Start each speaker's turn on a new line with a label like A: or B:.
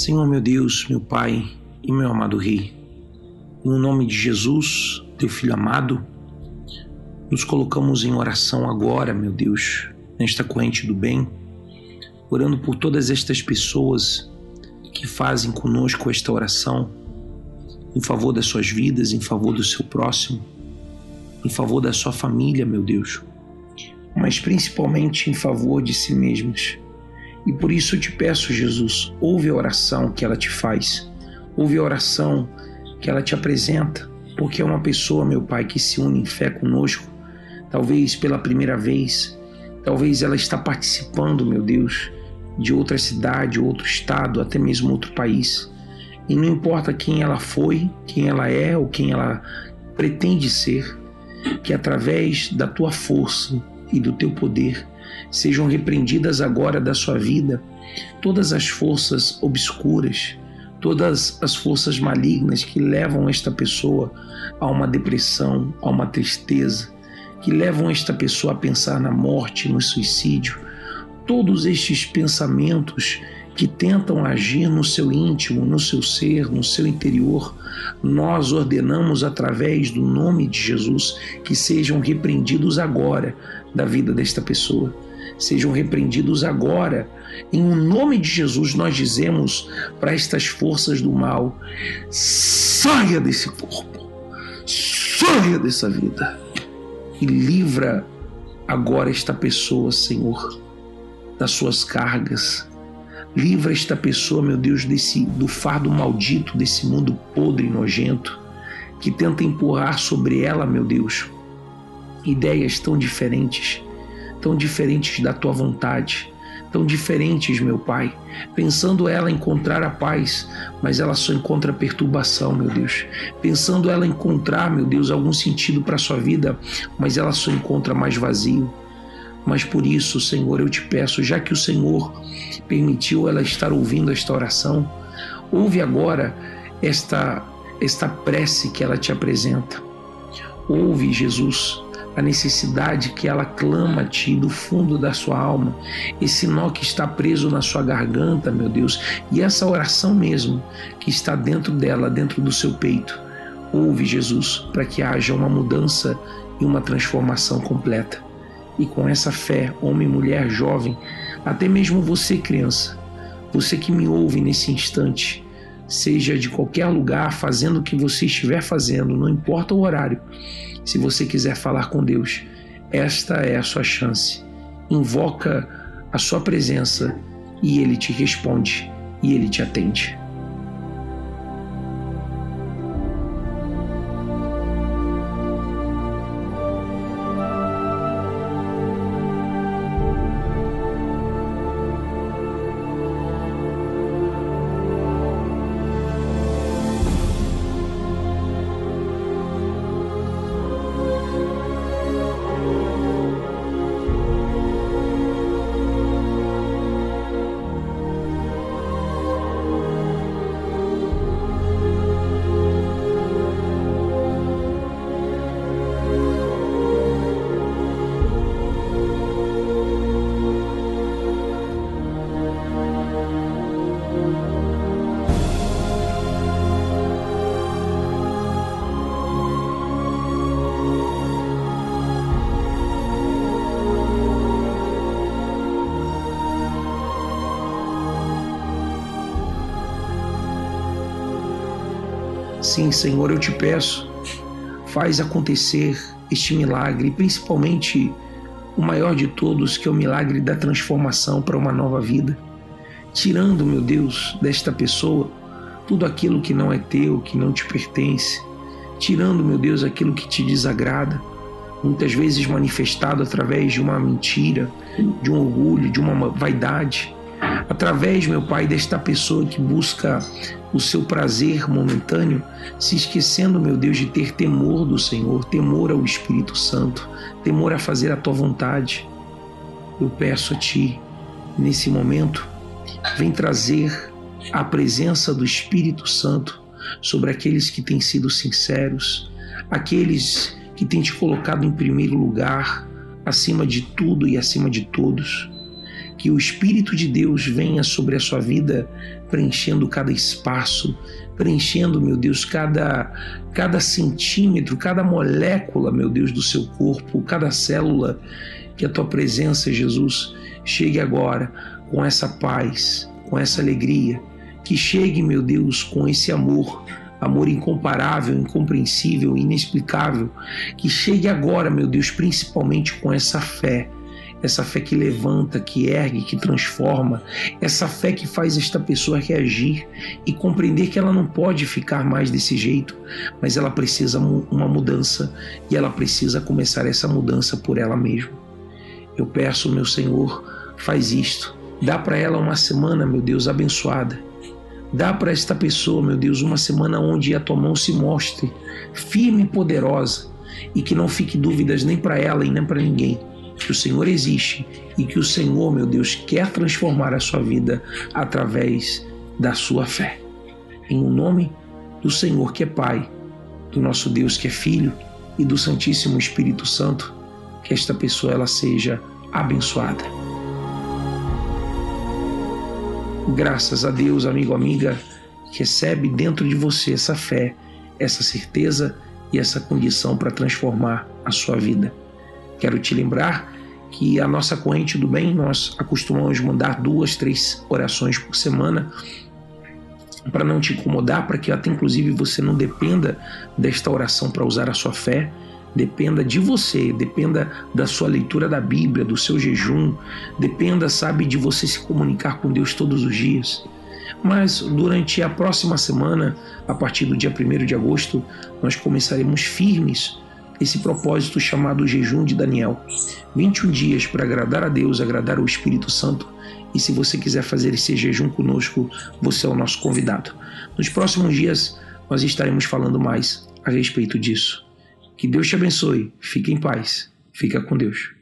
A: Senhor meu Deus, meu Pai e meu amado Rei, em nome de Jesus, teu Filho amado, nos colocamos em oração agora, meu Deus, nesta corrente do bem, orando por todas estas pessoas que fazem conosco esta oração, em favor das suas vidas, em favor do seu próximo, em favor da sua família, meu Deus, mas principalmente em favor de si mesmos. E por isso eu te peço, Jesus, ouve a oração que ela te faz, ouve a oração que ela te apresenta, porque é uma pessoa, meu Pai, que se une em fé conosco, talvez pela primeira vez, talvez ela está participando, meu Deus, de outra cidade, outro estado, até mesmo outro país. E não importa quem ela foi, quem ela é ou quem ela pretende ser, que através da tua força e do teu poder sejam repreendidas agora da sua vida todas as forças obscuras, todas as forças malignas que levam esta pessoa a uma depressão, a uma tristeza, que levam esta pessoa a pensar na morte, no suicídio. Todos estes pensamentos que tentam agir no seu íntimo, no seu ser, no seu interior, nós ordenamos através do nome de Jesus que sejam repreendidos agora da vida desta pessoa. Sejam repreendidos agora. Em nome de Jesus, nós dizemos para estas forças do mal: saia desse corpo, saia dessa vida e livra agora esta pessoa, Senhor, das suas cargas. Livra esta pessoa, meu Deus, desse do fardo maldito desse mundo podre e nojento que tenta empurrar sobre ela, meu Deus, ideias tão diferentes, tão diferentes da tua vontade, tão diferentes, meu Pai. Pensando ela encontrar a paz, mas ela só encontra perturbação, meu Deus. Pensando ela encontrar, meu Deus, algum sentido para sua vida, mas ela só encontra mais vazio. Mas por isso, Senhor, eu te peço, já que o Senhor permitiu ela estar ouvindo esta oração, ouve agora esta esta prece que ela te apresenta. Ouve, Jesus, a necessidade que ela clama a ti do fundo da sua alma, esse nó que está preso na sua garganta, meu Deus, e essa oração mesmo que está dentro dela, dentro do seu peito. Ouve, Jesus, para que haja uma mudança e uma transformação completa. E com essa fé, homem, mulher, jovem, até mesmo você, criança, você que me ouve nesse instante, seja de qualquer lugar, fazendo o que você estiver fazendo, não importa o horário, se você quiser falar com Deus, esta é a sua chance. Invoca a sua presença e ele te responde e ele te atende. Sim, Senhor, eu te peço, faz acontecer este milagre, principalmente o maior de todos, que é o milagre da transformação para uma nova vida. Tirando, meu Deus, desta pessoa tudo aquilo que não é teu, que não te pertence. Tirando, meu Deus, aquilo que te desagrada, muitas vezes manifestado através de uma mentira, de um orgulho, de uma vaidade através, meu Pai, desta pessoa que busca o seu prazer momentâneo, se esquecendo, meu Deus, de ter temor do Senhor, temor ao Espírito Santo, temor a fazer a tua vontade. Eu peço a Ti, nesse momento, vem trazer a presença do Espírito Santo sobre aqueles que têm sido sinceros, aqueles que têm te colocado em primeiro lugar, acima de tudo e acima de todos que o Espírito de Deus venha sobre a sua vida, preenchendo cada espaço, preenchendo, meu Deus, cada, cada centímetro, cada molécula, meu Deus, do seu corpo, cada célula. Que a tua presença, Jesus, chegue agora com essa paz, com essa alegria. Que chegue, meu Deus, com esse amor amor incomparável, incompreensível, inexplicável, que chegue agora, meu Deus, principalmente com essa fé, essa fé que levanta, que ergue, que transforma, essa fé que faz esta pessoa reagir e compreender que ela não pode ficar mais desse jeito, mas ela precisa uma mudança e ela precisa começar essa mudança por ela mesma. Eu peço, meu Senhor, faz isto. Dá para ela uma semana, meu Deus, abençoada. Dá para esta pessoa, meu Deus, uma semana onde a tua mão se mostre firme e poderosa e que não fique dúvidas nem para ela e nem para ninguém que o Senhor existe e que o Senhor, meu Deus, quer transformar a sua vida através da sua fé. Em o nome do Senhor que é Pai, do nosso Deus que é Filho e do Santíssimo Espírito Santo, que esta pessoa ela seja abençoada. Graças a Deus, amigo, amiga, recebe dentro de você essa fé, essa certeza e essa condição para transformar a sua vida. Quero te lembrar que a nossa corrente do bem, nós acostumamos mandar duas, três orações por semana para não te incomodar, para que até inclusive você não dependa desta oração para usar a sua fé, dependa de você, dependa da sua leitura da Bíblia, do seu jejum, dependa, sabe, de você se comunicar com Deus todos os dias. Mas durante a próxima semana, a partir do dia 1 de agosto, nós começaremos firmes esse propósito chamado jejum de Daniel. 21 dias para agradar a Deus, agradar o Espírito Santo. E se você quiser fazer esse jejum conosco, você é o nosso convidado. Nos próximos dias, nós estaremos falando mais a respeito disso. Que Deus te abençoe. Fique em paz. Fica com Deus.